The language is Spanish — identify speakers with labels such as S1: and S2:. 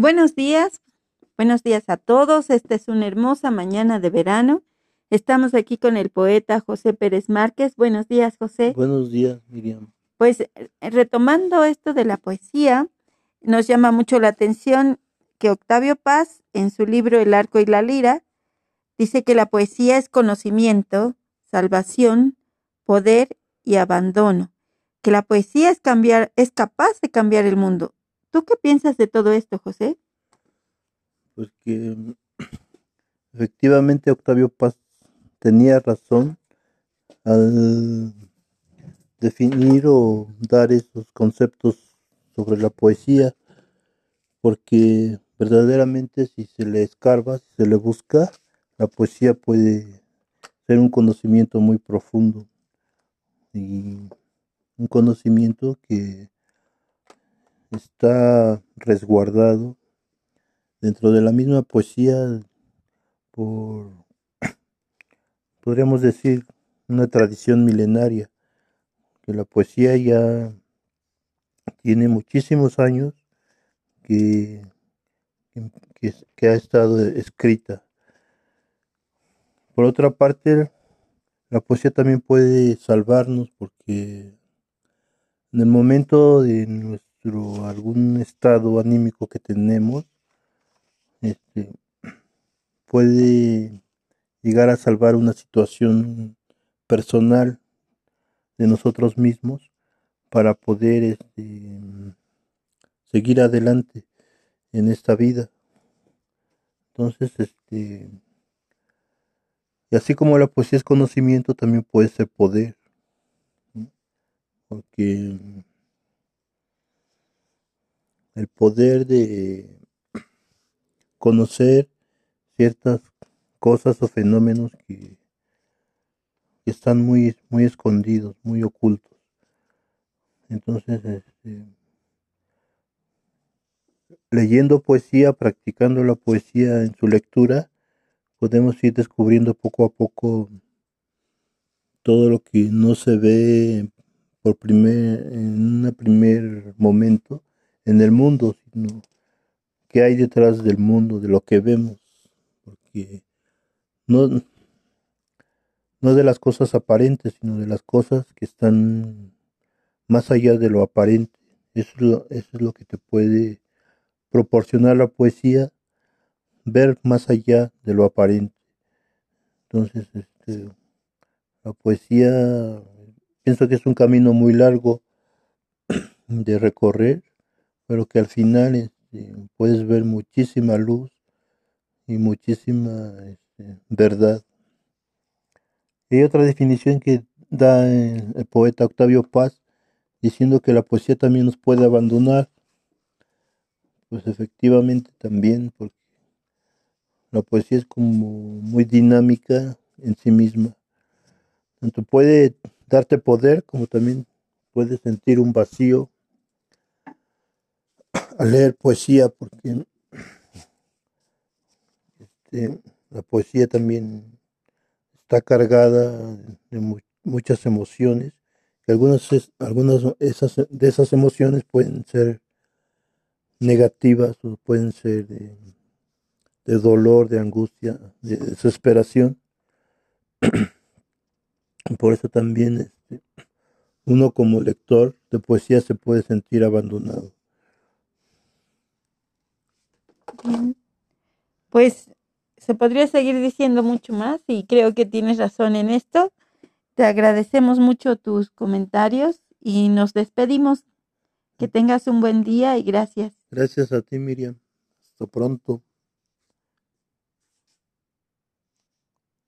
S1: Buenos días, buenos días a todos. Esta es una hermosa mañana de verano. Estamos aquí con el poeta José Pérez Márquez. Buenos días, José.
S2: Buenos días, Miriam.
S1: Pues eh, retomando esto de la poesía, nos llama mucho la atención que Octavio Paz, en su libro El arco y la lira, dice que la poesía es conocimiento, salvación, poder y abandono, que la poesía es cambiar, es capaz de cambiar el mundo. ¿Tú qué piensas de todo esto, José?
S2: Pues que efectivamente Octavio Paz tenía razón al definir o dar esos conceptos sobre la poesía, porque verdaderamente si se le escarba, si se le busca, la poesía puede ser un conocimiento muy profundo y un conocimiento que está resguardado dentro de la misma poesía por, podríamos decir, una tradición milenaria, que la poesía ya tiene muchísimos años que, que, ha estado escrita. Por otra parte, la poesía también puede salvarnos porque en el momento de algún estado anímico que tenemos, este, puede llegar a salvar una situación personal de nosotros mismos para poder este, seguir adelante en esta vida. Entonces, este, y así como la poesía es conocimiento, también puede ser poder, porque el poder de conocer ciertas cosas o fenómenos que, están muy, muy escondidos, muy ocultos. Entonces, este, leyendo poesía, practicando la poesía en su lectura, podemos ir descubriendo poco a poco todo lo que no se ve por primer, en un primer momento en el mundo, sino qué hay detrás del mundo, de lo que vemos, porque no, no de las cosas aparentes, sino de las cosas que están más allá de lo aparente. Eso es lo, eso es lo que te puede proporcionar la poesía, ver más allá de lo aparente. Entonces, este, la poesía, pienso que es un camino muy largo de recorrer, pero que al final este, puedes ver muchísima luz y muchísima este, verdad. Hay otra definición que da el, poeta Octavio Paz, diciendo que la poesía también nos puede abandonar. Pues efectivamente también, porque la poesía es como muy dinámica en sí misma. Tanto puede darte poder como también puedes sentir un vacío a leer poesía porque este, la poesía también está cargada de muchas emociones algunas, algunas esas, de esas emociones pueden ser negativas o pueden ser de, dolor, de angustia, de desesperación. Por eso también este, uno como lector de poesía se puede sentir abandonado.
S1: Pues se podría seguir diciendo mucho más y creo que tienes razón en esto. Te agradecemos mucho tus comentarios y nos despedimos. Que tengas un buen día y gracias.
S2: Gracias a ti, Miriam. Hasta pronto.